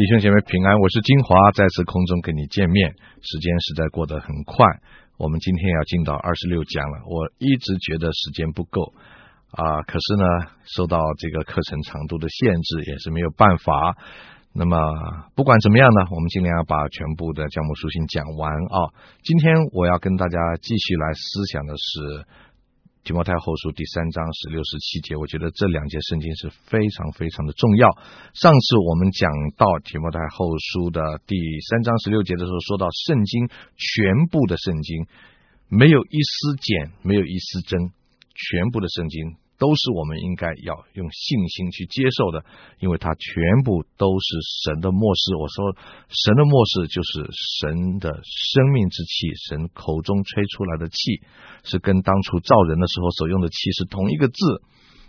弟兄姐妹平安，我是金华，再次空中跟你见面，时间实在过得很快。我们今天要进到二十六讲了，我一直觉得时间不够啊，可是呢，受到这个课程长度的限制，也是没有办法。那么不管怎么样呢，我们尽量要把全部的教牧书信讲完啊。今天我要跟大家继续来思想的是。提摩太后书第三章十六十七节，我觉得这两节圣经是非常非常的重要。上次我们讲到提摩太后书的第三章十六节的时候，说到圣经全部的圣经没有一丝减，没有一丝增，全部的圣经。都是我们应该要用信心去接受的，因为它全部都是神的漠视。我说神的漠视就是神的生命之气，神口中吹出来的气，是跟当初造人的时候所用的气是同一个字。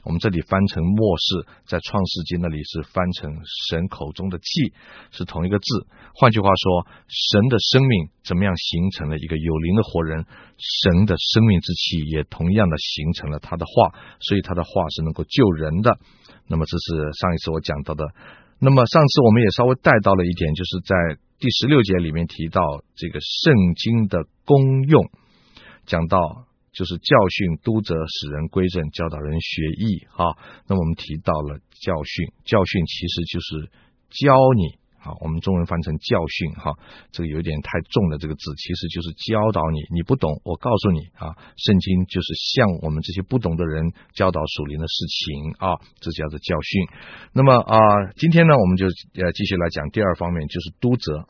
我们这里翻成末世，在创世纪那里是翻成神口中的气，是同一个字。换句话说，神的生命怎么样形成了一个有灵的活人？神的生命之气也同样的形成了他的话，所以他的话是能够救人的。那么这是上一次我讲到的。那么上次我们也稍微带到了一点，就是在第十六节里面提到这个圣经的功用，讲到。就是教训、督责、使人归正、教导人学艺。哈，那我们提到了教训，教训其实就是教你。啊，我们中文翻成教训。哈，这个有点太重了，这个字其实就是教导你。你不懂，我告诉你啊，圣经就是向我们这些不懂的人教导属灵的事情啊，这叫做教训。那么啊，今天呢，我们就呃继续来讲第二方面，就是督责。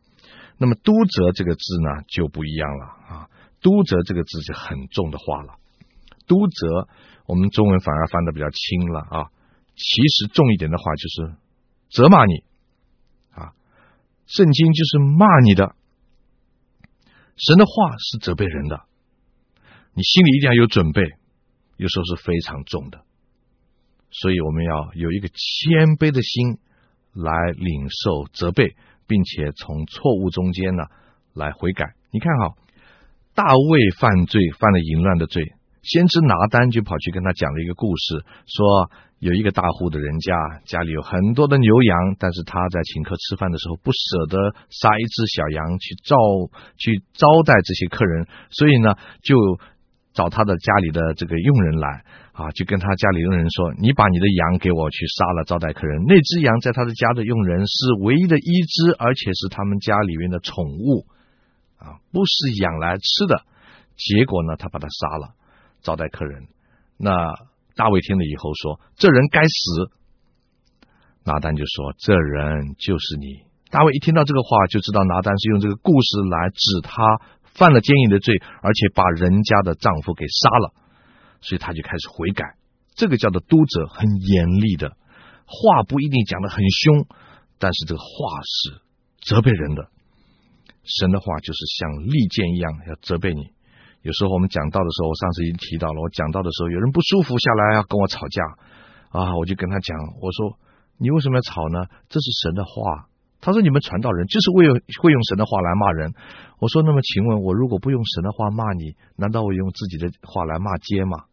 那么督责这个字呢，就不一样了啊。督责这个字是很重的话了，督责我们中文反而翻得比较轻了啊。其实重一点的话就是责骂你啊，圣经就是骂你的，神的话是责备人的，你心里一定要有准备，有时候是非常重的，所以我们要有一个谦卑的心来领受责备，并且从错误中间呢来悔改。你看哈。大卫犯罪，犯了淫乱的罪。先知拿单就跑去跟他讲了一个故事，说有一个大户的人家，家里有很多的牛羊，但是他在请客吃饭的时候不舍得杀一只小羊去招去招待这些客人，所以呢，就找他的家里的这个佣人来啊，就跟他家里佣人说：“你把你的羊给我去杀了招待客人。”那只羊在他的家的佣人是唯一的一只，而且是他们家里面的宠物。啊，不是养来吃的，结果呢，他把他杀了，招待客人。那大卫听了以后说：“这人该死。”拿单就说：“这人就是你。”大卫一听到这个话，就知道拿单是用这个故事来指他犯了奸淫的罪，而且把人家的丈夫给杀了，所以他就开始悔改。这个叫做督责，很严厉的话，不一定讲的很凶，但是这个话是责备人的。神的话就是像利剑一样要责备你。有时候我们讲道的时候，我上次已经提到了，我讲道的时候有人不舒服下来要跟我吵架啊，我就跟他讲，我说你为什么要吵呢？这是神的话。他说你们传道人就是为会用神的话来骂人。我说那么请问我如果不用神的话骂你，难道我用自己的话来骂街吗？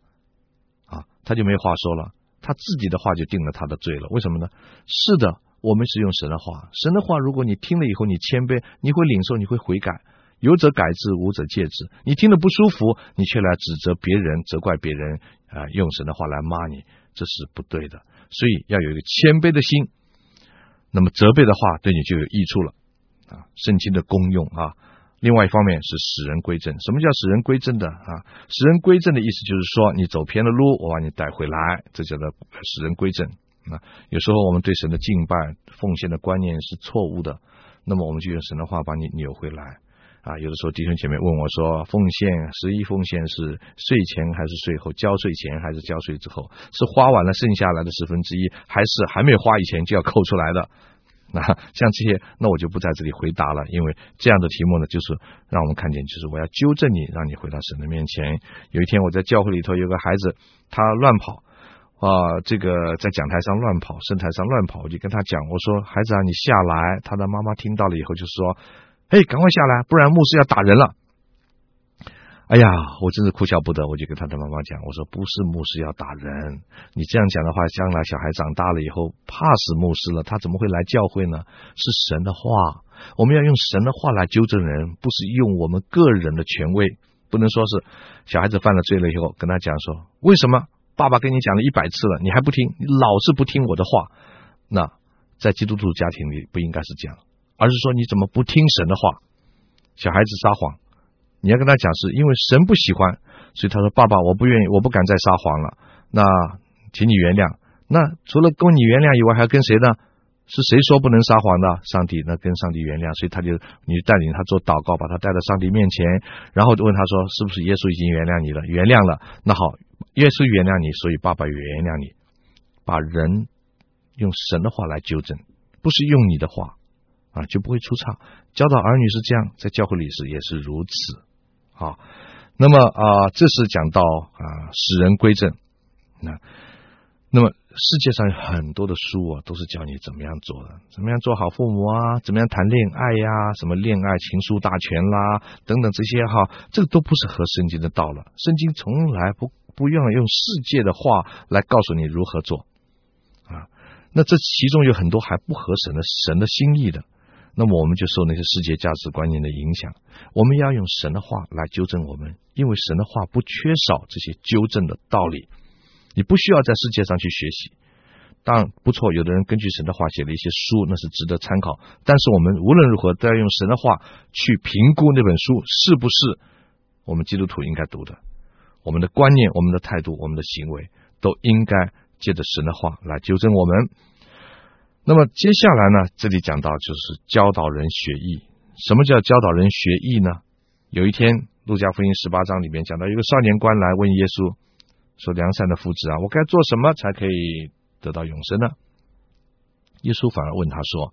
啊，他就没话说了，他自己的话就定了他的罪了。为什么呢？是的。我们是用神的话，神的话，如果你听了以后你谦卑，你会领受，你会悔改，有者改之，无者戒之。你听了不舒服，你却来指责别人，责怪别人啊、用神的话来骂你，这是不对的。所以要有一个谦卑的心，那么责备的话对你就有益处了啊。圣经的功用啊，另外一方面是使人归正。什么叫使人归正的啊？使人归正的意思就是说，你走偏了路，我把你带回来，这叫做使人归正。那有时候我们对神的敬拜、奉献的观念是错误的，那么我们就用神的话把你扭回来啊。有的时候弟兄姐妹问我说，奉献十一奉献是税前还是税后？交税前还是交税之后？是花完了剩下来的十分之一，还是还没花以前就要扣出来的？那像这些，那我就不在这里回答了，因为这样的题目呢，就是让我们看见，就是我要纠正你，让你回到神的面前。有一天我在教会里头有个孩子，他乱跑。啊，这个在讲台上乱跑，圣台上乱跑，我就跟他讲，我说孩子啊，你下来。他的妈妈听到了以后就说：“嘿，赶快下来，不然牧师要打人了。”哎呀，我真是哭笑不得。我就跟他的妈妈讲，我说不是牧师要打人，你这样讲的话，将来小孩长大了以后怕死牧师了，他怎么会来教会呢？是神的话，我们要用神的话来纠正人，不是用我们个人的权威。不能说是小孩子犯了罪了以后跟他讲说，为什么爸爸跟你讲了一百次了，你还不听，你老是不听我的话。那在基督徒家庭里不应该是这样。而是说你怎么不听神的话？小孩子撒谎，你要跟他讲，是因为神不喜欢，所以他说：“爸爸，我不愿意，我不敢再撒谎了。”那请你原谅。那除了跟你原谅以外，还要跟谁呢？是谁说不能撒谎的？上帝。那跟上帝原谅，所以他就你带领他做祷告，把他带到上帝面前，然后就问他说：“是不是耶稣已经原谅你了？”原谅了。那好，耶稣原谅你，所以爸爸原谅你。把人用神的话来纠正，不是用你的话。啊，就不会出岔。教导儿女是这样，在教会里是也是如此。好，那么啊，这是讲到啊，使人归正。那那么世界上有很多的书啊，都是教你怎么样做的，怎么样做好父母啊，怎么样谈恋爱呀、什么恋爱情书大全啦，等等这些哈，这个都不是合圣经的道了。圣经从来不不愿意用世界的话来告诉你如何做啊。那这其中有很多还不合神的神的心意的。那么我们就受那些世界价值观念的影响，我们要用神的话来纠正我们，因为神的话不缺少这些纠正的道理。你不需要在世界上去学习，当然不错，有的人根据神的话写了一些书，那是值得参考。但是我们无论如何都要用神的话去评估那本书是不是我们基督徒应该读的。我们的观念、我们的态度、我们的行为，都应该借着神的话来纠正我们。那么接下来呢，这里讲到就是教导人学义。什么叫教导人学义呢？有一天，路加福音十八章里面讲到，一个少年官来问耶稣说：“良善的夫子啊，我该做什么才可以得到永生呢？”耶稣反而问他说：“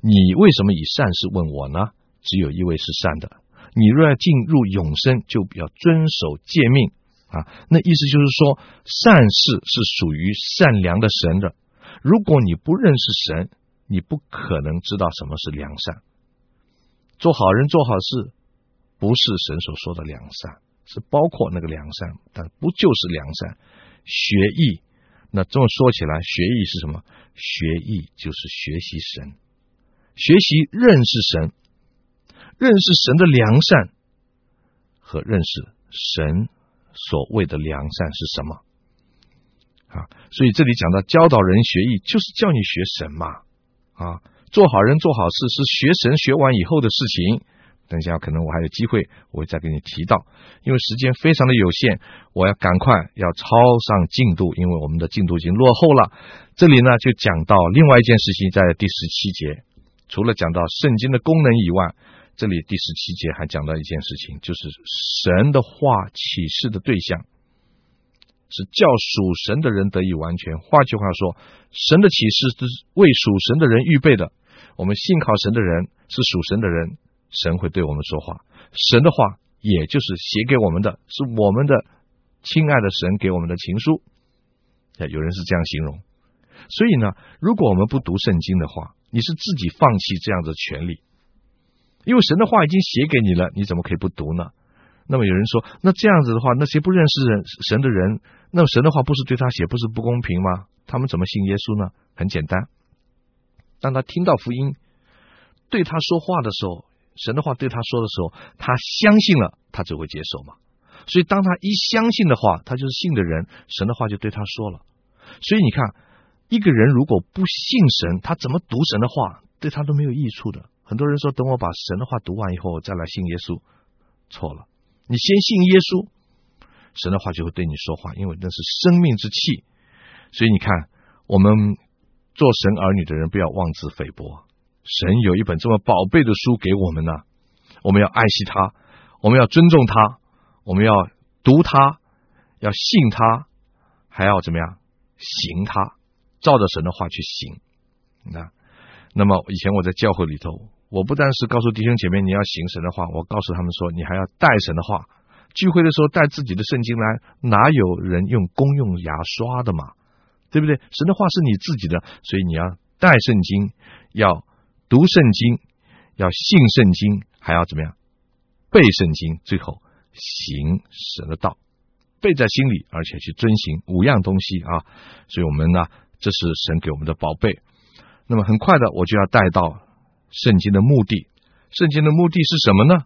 你为什么以善事问我呢？只有一位是善的。你若要进入永生，就要遵守诫命啊。那意思就是说，善事是属于善良的神的。”如果你不认识神，你不可能知道什么是良善。做好人做好事，不是神所说的良善，是包括那个良善，但不就是良善。学艺，那这么说起来，学艺是什么？学艺就是学习神，学习认识神，认识神的良善和认识神所谓的良善是什么？啊，所以这里讲到教导人学艺，就是叫你学神嘛。啊，做好人做好事是学神学完以后的事情。等一下，可能我还有机会，我会再给你提到。因为时间非常的有限，我要赶快要超上进度，因为我们的进度已经落后了。这里呢，就讲到另外一件事情，在第十七节，除了讲到圣经的功能以外，这里第十七节还讲到一件事情，就是神的话启示的对象。是叫属神的人得以完全。换句话说，神的启示是为属神的人预备的。我们信靠神的人是属神的人，神会对我们说话。神的话，也就是写给我们的，是我们的亲爱的神给我们的情书。有人是这样形容。所以呢，如果我们不读圣经的话，你是自己放弃这样的权利，因为神的话已经写给你了，你怎么可以不读呢？那么有人说，那这样子的话，那些不认识人神的人，那神的话不是对他写，不是不公平吗？他们怎么信耶稣呢？很简单，当他听到福音对他说话的时候，神的话对他说的时候，他相信了，他就会接受嘛。所以当他一相信的话，他就是信的人，神的话就对他说了。所以你看，一个人如果不信神，他怎么读神的话，对他都没有益处的。很多人说，等我把神的话读完以后再来信耶稣，错了。你先信耶稣，神的话就会对你说话，因为那是生命之气。所以你看，我们做神儿女的人不要妄自菲薄。神有一本这么宝贝的书给我们呢，我们要爱惜它，我们要尊重它，我们要读它，要信它，还要怎么样行它，照着神的话去行。那那么以前我在教会里头。我不但是告诉弟兄姐妹你要行神的话，我告诉他们说，你还要带神的话。聚会的时候带自己的圣经来，哪有人用公用牙刷的嘛？对不对？神的话是你自己的，所以你要带圣经，要读圣经，要信圣经，还要怎么样？背圣经，最后行神的道，背在心里，而且去遵行五样东西啊。所以，我们呢，这是神给我们的宝贝。那么，很快的，我就要带到圣经的目的。圣经的目的是什么呢？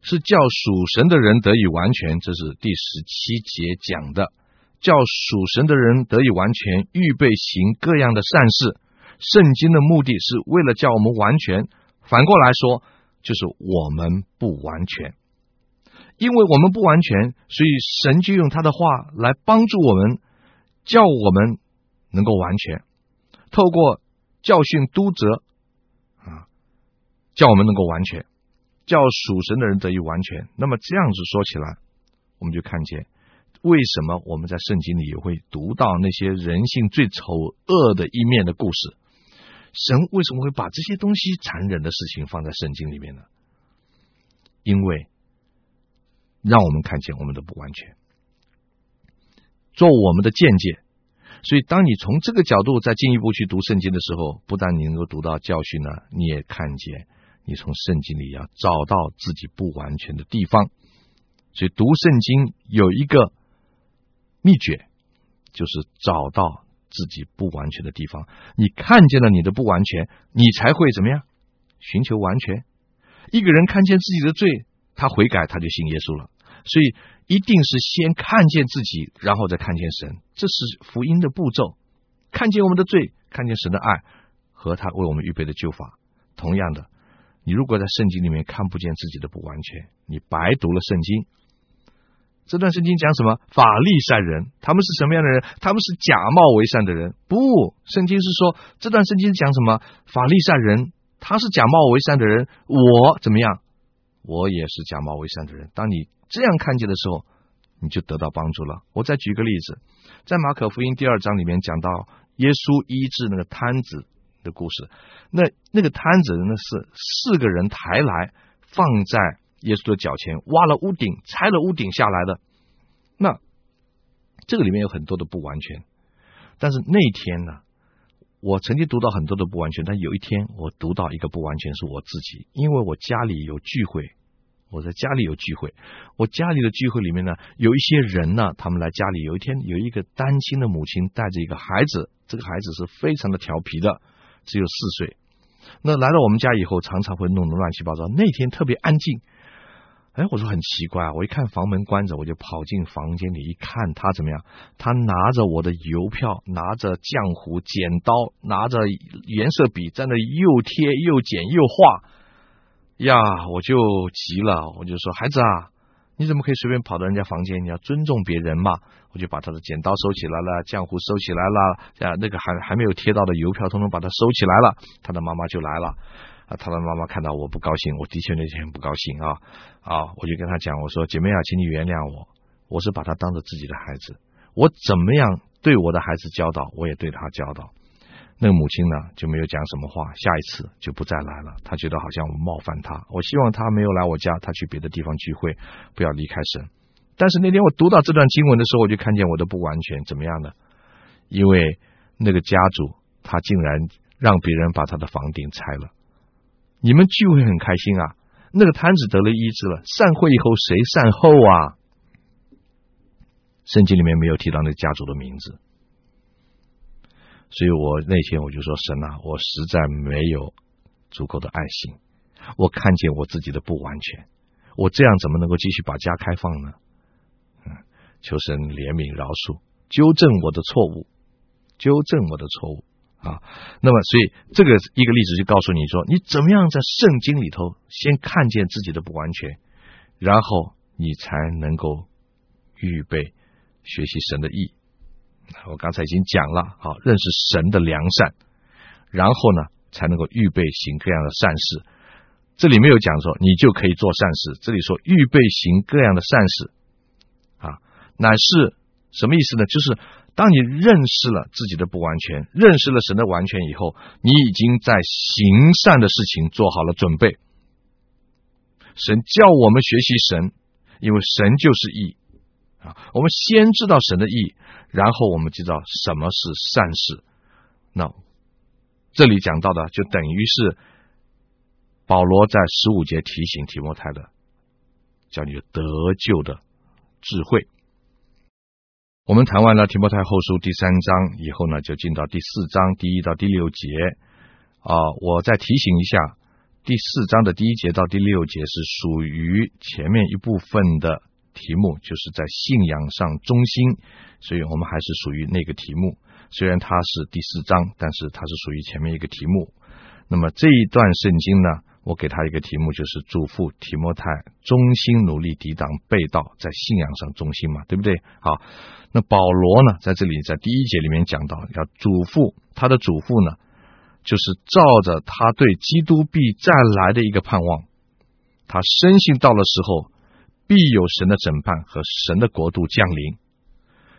是叫属神的人得以完全，这是第十七节讲的。叫属神的人得以完全，预备行各样的善事。圣经的目的是为了叫我们完全。反过来说，就是我们不完全，因为我们不完全，所以神就用他的话来帮助我们，叫我们能够完全。透过教训督责，叫我们能够完全，叫属神的人得以完全。那么这样子说起来，我们就看见。为什么我们在圣经里也会读到那些人性最丑恶的一面的故事？神为什么会把这些东西残忍的事情放在圣经里面呢？因为让我们看见我们的不完全，做我们的见解。所以，当你从这个角度再进一步去读圣经的时候，不但你能够读到教训呢，你也看见你从圣经里要找到自己不完全的地方。所以，读圣经有一个。秘诀就是找到自己不完全的地方。你看见了你的不完全，你才会怎么样？寻求完全。一个人看见自己的罪，他悔改，他就信耶稣了。所以一定是先看见自己，然后再看见神。这是福音的步骤：看见我们的罪，看见神的爱和他为我们预备的救法。同样的，你如果在圣经里面看不见自己的不完全，你白读了圣经。这段圣经讲什么？法利赛人，他们是什么样的人？他们是假冒为善的人。不，圣经是说，这段圣经讲什么？法利赛人，他是假冒为善的人。我怎么样？我也是假冒为善的人。当你这样看见的时候，你就得到帮助了。我再举个例子，在马可福音第二章里面讲到耶稣医治那个瘫子的故事。那那个摊子呢，是四个人抬来放在。耶稣的脚前挖了屋顶，拆了屋顶下来的。那这个里面有很多的不完全，但是那天呢，我曾经读到很多的不完全，但有一天我读到一个不完全是我自己，因为我家里有聚会，我在家里有聚会，我家里的聚会里面呢，有一些人呢，他们来家里，有一天有一个单亲的母亲带着一个孩子，这个孩子是非常的调皮的，只有四岁。那来到我们家以后，常常会弄得乱七八糟。那天特别安静。哎，我说很奇怪！我一看房门关着，我就跑进房间里一看，他怎么样？他拿着我的邮票，拿着浆糊、剪刀，拿着颜色笔，在那又贴又剪又画。呀，我就急了，我就说：“孩子啊，你怎么可以随便跑到人家房间？你要尊重别人嘛！”我就把他的剪刀收起来了，浆糊收起来了，啊，那个还还没有贴到的邮票，统统把它收起来了。他的妈妈就来了。啊，他的妈妈看到我不高兴，我的确那天很不高兴啊啊！我就跟他讲，我说姐妹啊，请你原谅我，我是把他当做自己的孩子，我怎么样对我的孩子教导，我也对他教导。那个母亲呢就没有讲什么话，下一次就不再来了。他觉得好像我冒犯他，我希望他没有来我家，他去别的地方聚会，不要离开神。但是那天我读到这段经文的时候，我就看见我的不完全，怎么样呢？因为那个家主他竟然让别人把他的房顶拆了。你们聚会很开心啊，那个摊子得了医治了。散会以后谁善后啊？圣经里面没有提到那个家主的名字，所以我那天我就说神啊，我实在没有足够的爱心，我看见我自己的不完全，我这样怎么能够继续把家开放呢？嗯，求神怜悯饶恕，纠正我的错误，纠正我的错误。啊，那么所以这个一个例子就告诉你说，你怎么样在圣经里头先看见自己的不完全，然后你才能够预备学习神的义。我刚才已经讲了，好，认识神的良善，然后呢才能够预备行各样的善事。这里没有讲说你就可以做善事，这里说预备行各样的善事，啊，乃是什么意思呢？就是。当你认识了自己的不完全，认识了神的完全以后，你已经在行善的事情做好了准备。神叫我们学习神，因为神就是义啊。我们先知道神的义，然后我们知道什么是善事。那这里讲到的，就等于是保罗在十五节提醒提摩太的，叫你得救的智慧。我们谈完了提摩太后书第三章以后呢，就进到第四章第一到第六节啊。我再提醒一下，第四章的第一节到第六节是属于前面一部分的题目，就是在信仰上忠心，所以我们还是属于那个题目。虽然它是第四章，但是它是属于前面一个题目。那么这一段圣经呢，我给他一个题目，就是嘱咐提摩太忠心努力抵挡背道，在信仰上忠心嘛，对不对？好。那保罗呢，在这里在第一节里面讲到，要嘱咐他的嘱咐呢，就是照着他对基督必再来的一个盼望，他深信到了时候，必有神的审判和神的国度降临。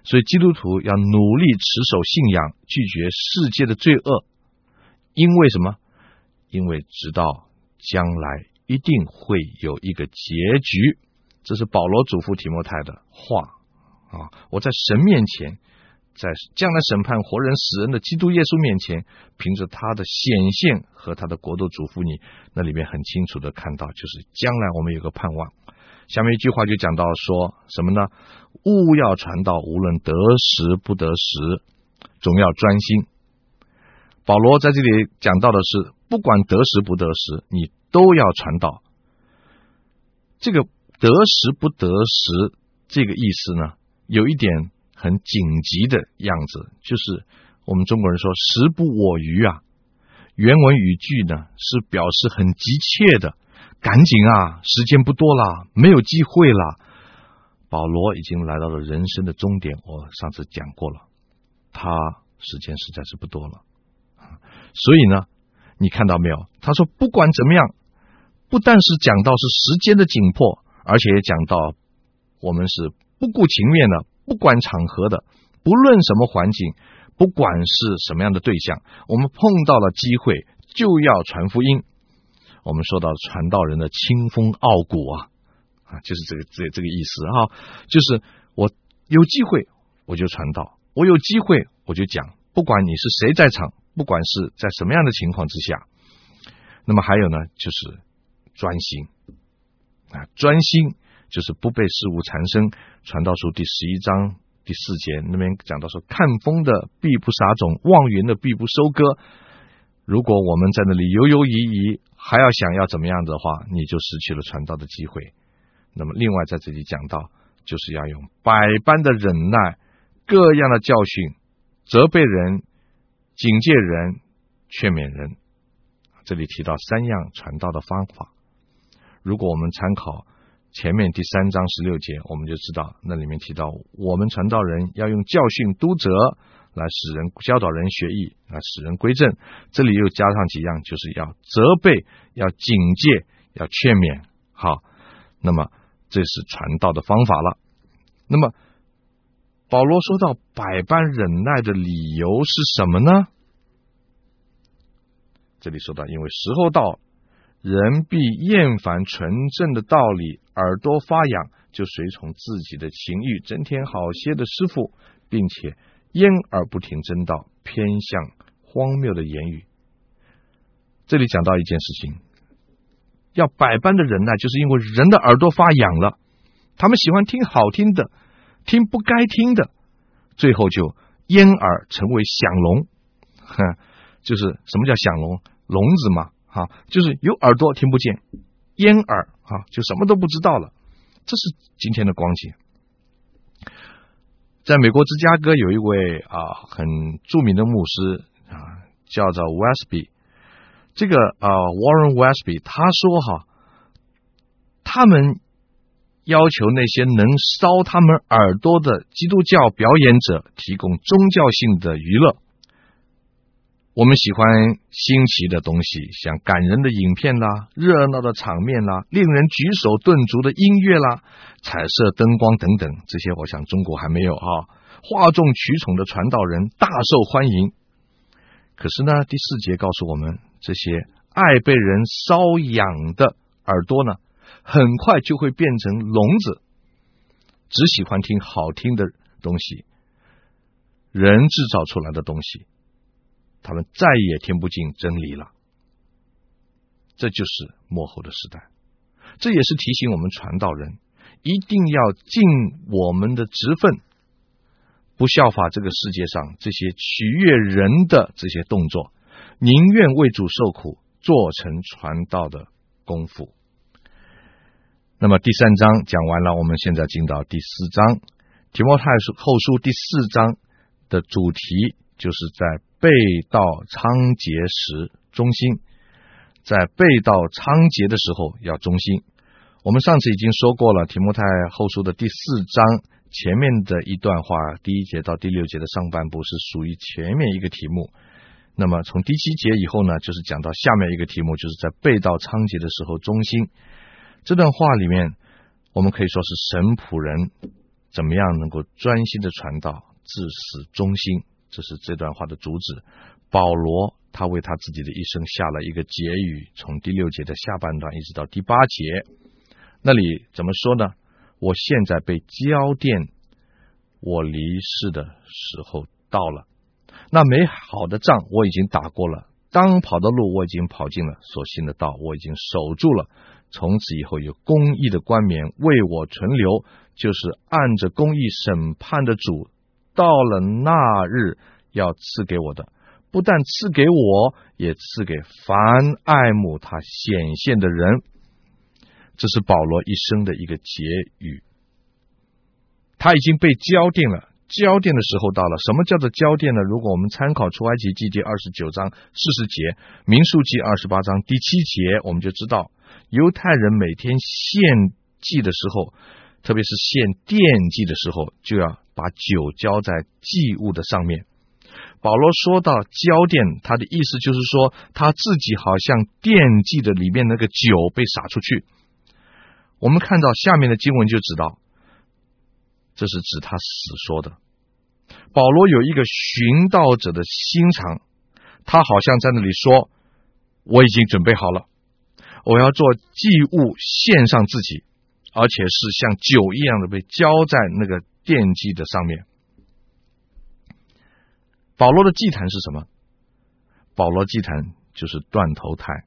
所以基督徒要努力持守信仰，拒绝世界的罪恶，因为什么？因为直到将来一定会有一个结局。这是保罗嘱咐提摩太的话。啊！我在神面前，在将来审判活人死人的基督耶稣面前，凭着他的显现和他的国度嘱咐你，那里面很清楚的看到，就是将来我们有个盼望。下面一句话就讲到说什么呢？务要传道，无论得时不得时，总要专心。保罗在这里讲到的是，不管得时不得时，你都要传道。这个得时不得时，这个意思呢？有一点很紧急的样子，就是我们中国人说“时不我与”啊。原文语句呢是表示很急切的，赶紧啊，时间不多了，没有机会了。保罗已经来到了人生的终点，我上次讲过了，他时间实在是不多了。所以呢，你看到没有？他说不管怎么样，不但是讲到是时间的紧迫，而且也讲到我们是。不顾情面的，不管场合的，不论什么环境，不管是什么样的对象，我们碰到了机会就要传福音。我们说到传道人的清风傲骨啊，啊，就是这个这个这个意思哈，就是我有机会我就传道，我有机会我就讲，不管你是谁在场，不管是在什么样的情况之下，那么还有呢，就是专心啊，专心。就是不被事物缠身。传道书第十一章第四节那边讲到说，看风的必不撒种，望云的必不收割。如果我们在那里犹犹疑疑，还要想要怎么样的话，你就失去了传道的机会。那么，另外在这里讲到，就是要用百般的忍耐，各样的教训，责备人，警戒人，劝勉人。这里提到三样传道的方法。如果我们参考。前面第三章十六节，我们就知道那里面提到，我们传道人要用教训督责来使人教导人学艺，来使人归正。这里又加上几样，就是要责备、要警戒、要劝勉。好，那么这是传道的方法了。那么保罗说到百般忍耐的理由是什么呢？这里说到，因为时候到。人必厌烦纯正的道理，耳朵发痒，就随从自己的情欲，增添好些的师傅，并且掩耳不听真道，偏向荒谬的言语。这里讲到一件事情，要百般的忍耐，就是因为人的耳朵发痒了，他们喜欢听好听的，听不该听的，最后就掩耳成为响聋。哼，就是什么叫响聋？聋子嘛。啊，就是有耳朵听不见，掩耳啊，就什么都不知道了。这是今天的光景。在美国芝加哥有一位啊很著名的牧师啊，叫做 Westby。这个啊 Warren Westby 他说哈，他们要求那些能烧他们耳朵的基督教表演者提供宗教性的娱乐。我们喜欢新奇的东西，像感人的影片啦、热闹的场面啦、令人举手顿足的音乐啦、彩色灯光等等，这些我想中国还没有哈。哗众取宠的传道人大受欢迎，可是呢，第四节告诉我们，这些爱被人搔痒的耳朵呢，很快就会变成聋子，只喜欢听好听的东西，人制造出来的东西。他们再也听不进真理了，这就是末后的时代。这也是提醒我们传道人一定要尽我们的职分，不效法这个世界上这些取悦人的这些动作，宁愿为主受苦，做成传道的功夫。那么第三章讲完了，我们现在进到第四章，提摩太后书第四章的主题就是在背道仓颉时忠心。在背道仓颉的时候要忠心。我们上次已经说过了，提摩太后书的第四章前面的一段话，第一节到第六节的上半部是属于前面一个题目。那么从第七节以后呢，就是讲到下面一个题目，就是在背道仓颉的时候忠心。这段话里面，我们可以说是神仆人怎么样能够专心的传道，至死忠心，这是这段话的主旨。保罗他为他自己的一生下了一个结语，从第六节的下半段一直到第八节，那里怎么说呢？我现在被浇奠，我离世的时候到了。那美好的仗我已经打过了，当跑的路我已经跑尽了，所行的道我已经守住了。从此以后有公义的冠冕为我存留，就是按着公义审判的主，到了那日要赐给我的。不但赐给我，也赐给凡爱慕他显现的人。这是保罗一生的一个结语。他已经被浇奠了，浇奠的时候到了。什么叫做浇奠呢？如果我们参考出埃及记第二十九章四十节，民数记二十八章第七节，我们就知道犹太人每天献祭的时候，特别是献奠祭的时候，就要把酒浇在祭物的上面。保罗说到浇奠，他的意思就是说，他自己好像奠祭的里面那个酒被洒出去。我们看到下面的经文就知道，这是指他死说的。保罗有一个寻道者的心肠，他好像在那里说：“我已经准备好了，我要做祭物献上自己，而且是像酒一样的被浇在那个奠祭的上面。”保罗的祭坛是什么？保罗祭坛就是断头台。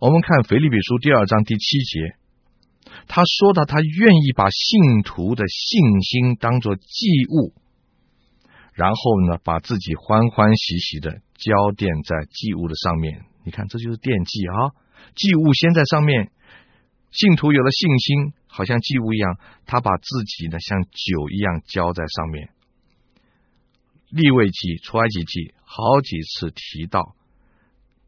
我们看腓立比书第二章第七节，他说到他愿意把信徒的信心当做祭物，然后呢，把自己欢欢喜喜的浇奠在祭物的上面。你看，这就是奠祭啊！祭物先在上面，信徒有了信心，好像祭物一样，他把自己呢像酒一样浇在上面。立位记、出埃及记好几次提到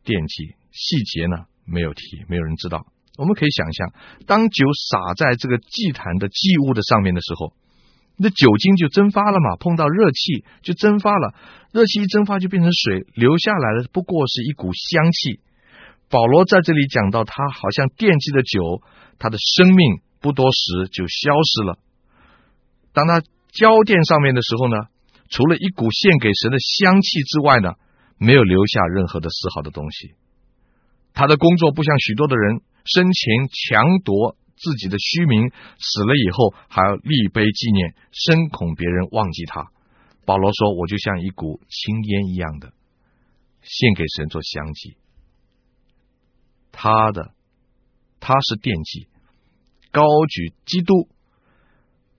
奠祭，细节呢没有提，没有人知道。我们可以想象，当酒洒在这个祭坛的祭物的上面的时候，那酒精就蒸发了嘛，碰到热气就蒸发了，热气一蒸发就变成水，留下来的不过是一股香气。保罗在这里讲到，他好像惦记的酒，他的生命不多时就消失了。当他浇奠上面的时候呢，除了一股献给神的香气之外呢，没有留下任何的丝毫的东西。他的工作不像许多的人生前强夺自己的虚名，死了以后还要立碑纪念，深恐别人忘记他。保罗说：“我就像一股青烟一样的献给神做香祭。”他的他是惦记，高举基督。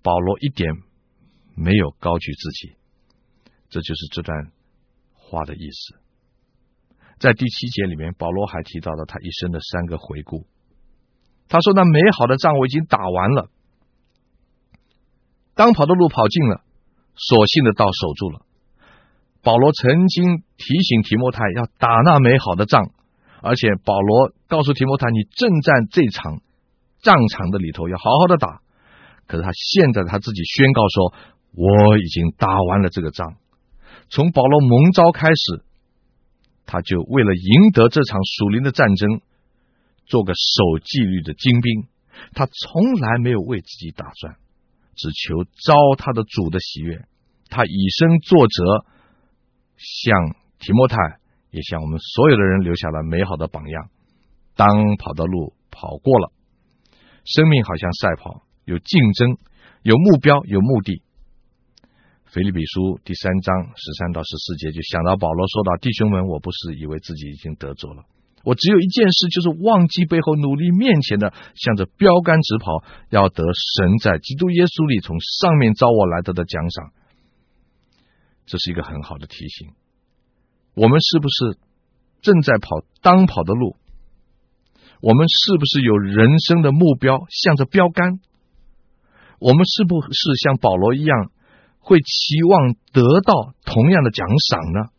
保罗一点没有高举自己。这就是这段话的意思。在第七节里面，保罗还提到了他一生的三个回顾。他说：“那美好的仗我已经打完了，当跑的路跑尽了，所信的道守住了。”保罗曾经提醒提摩太要打那美好的仗，而且保罗告诉提摩太：“你正在这场战场的里头，要好好的打。”可是他现在他自己宣告说：“我已经打完了这个仗。”从保罗蒙召开始，他就为了赢得这场属灵的战争，做个守纪律的精兵。他从来没有为自己打算，只求招他的主的喜悦。他以身作则，向提摩太，也向我们所有的人留下了美好的榜样。当跑的路跑过了，生命好像赛跑，有竞争，有目标，有目的。腓立比书第三章十三到十四节，就想到保罗说道：“弟兄们，我不是以为自己已经得着了，我只有一件事，就是忘记背后，努力面前的，向着标杆直跑，要得神在基督耶稣里从上面召我来得的奖赏。这是一个很好的提醒。我们是不是正在跑当跑的路？我们是不是有人生的目标，向着标杆？我们是不是像保罗一样，会期望得到同样的奖赏呢？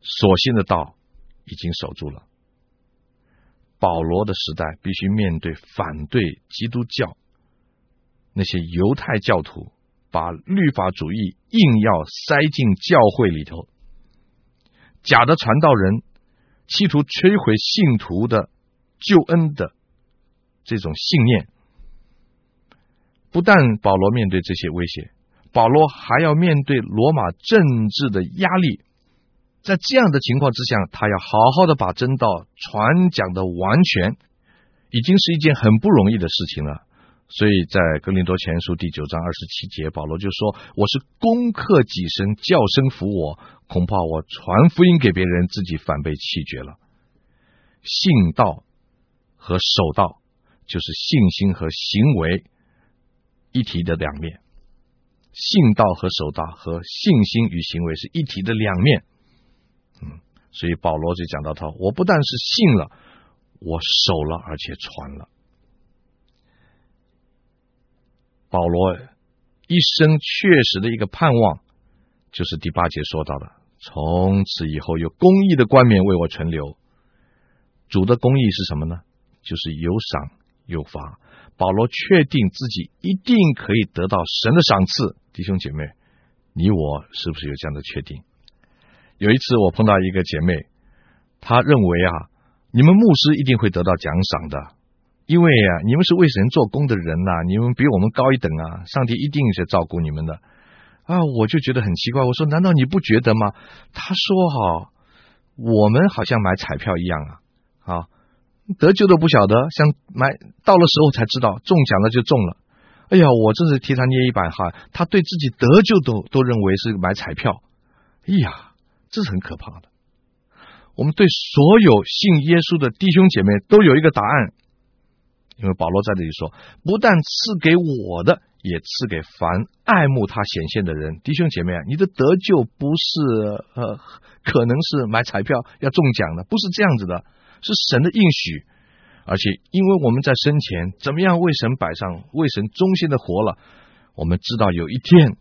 所信的道已经守住了。保罗的时代必须面对反对基督教那些犹太教徒，把律法主义硬要塞进教会里头，假的传道人企图摧毁信徒的救恩的这种信念。不但保罗面对这些威胁，保罗还要面对罗马政治的压力。在这样的情况之下，他要好好的把真道传讲的完全，已经是一件很不容易的事情了。所以在哥林多前书第九章二十七节，保罗就说：“我是攻克己身，叫声服我，恐怕我传福音给别人，自己反被弃绝了。”信道和守道，就是信心和行为一体的两面。信道和守道和信心与行为是一体的两面。嗯，所以保罗就讲到他，我不但是信了，我守了，而且传了。保罗一生确实的一个盼望，就是第八节说到的，从此以后有公义的冠冕为我存留。主的公义是什么呢？就是有赏有罚。保罗确定自己一定可以得到神的赏赐。弟兄姐妹，你我是不是有这样的确定？有一次，我碰到一个姐妹，她认为啊，你们牧师一定会得到奖赏的，因为啊，你们是为神做工的人呐、你们比我们高一等啊，上帝一定是照顾你们的啊。我就觉得很奇怪，我说难道你不觉得吗？他说哈、我们好像买彩票一样啊，啊，得救都不晓得，像买到了时候才知道中奖了就中了。哎呀，我真是替他捏一把汗，他对自己得救都都认为是买彩票，哎呀。这是很可怕的。我们对所有信耶稣的弟兄姐妹都有一个答案，因为保罗在这里说，不但赐给我的，也赐给凡爱慕他显现的人。弟兄姐妹，你的得救不是呃，可能是买彩票要中奖的，不是这样子的，是神的应许。而且，因为我们在生前怎么样为神摆上、为神忠心的活了，我们知道有一天，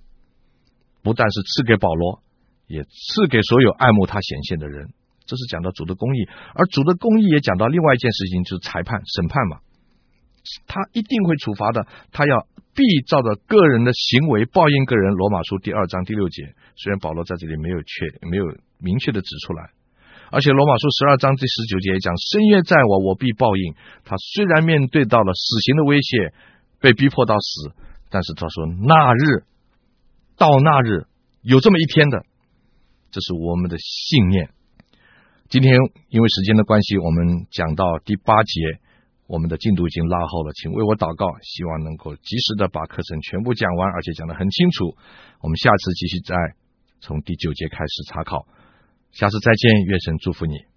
不但是赐给保罗。也赐给所有爱慕他显现的人，这是讲到主的公义，而主的公义也讲到另外一件事情，就是裁判审判嘛，他一定会处罚的，他要必照着个人的行为报应个人。罗马书第二章第六节，虽然保罗在这里没有确没有明确的指出来，而且罗马书十二章第十九节也讲，深渊在我，我必报应。他虽然面对到了死刑的威胁，被逼迫到死，但是他说那日到那日有这么一天的。这是我们的信念。今天因为时间的关系，我们讲到第八节，我们的进度已经拉后了，请为我祷告，希望能够及时的把课程全部讲完，而且讲得很清楚。我们下次继续再从第九节开始查考。下次再见，月神祝福你。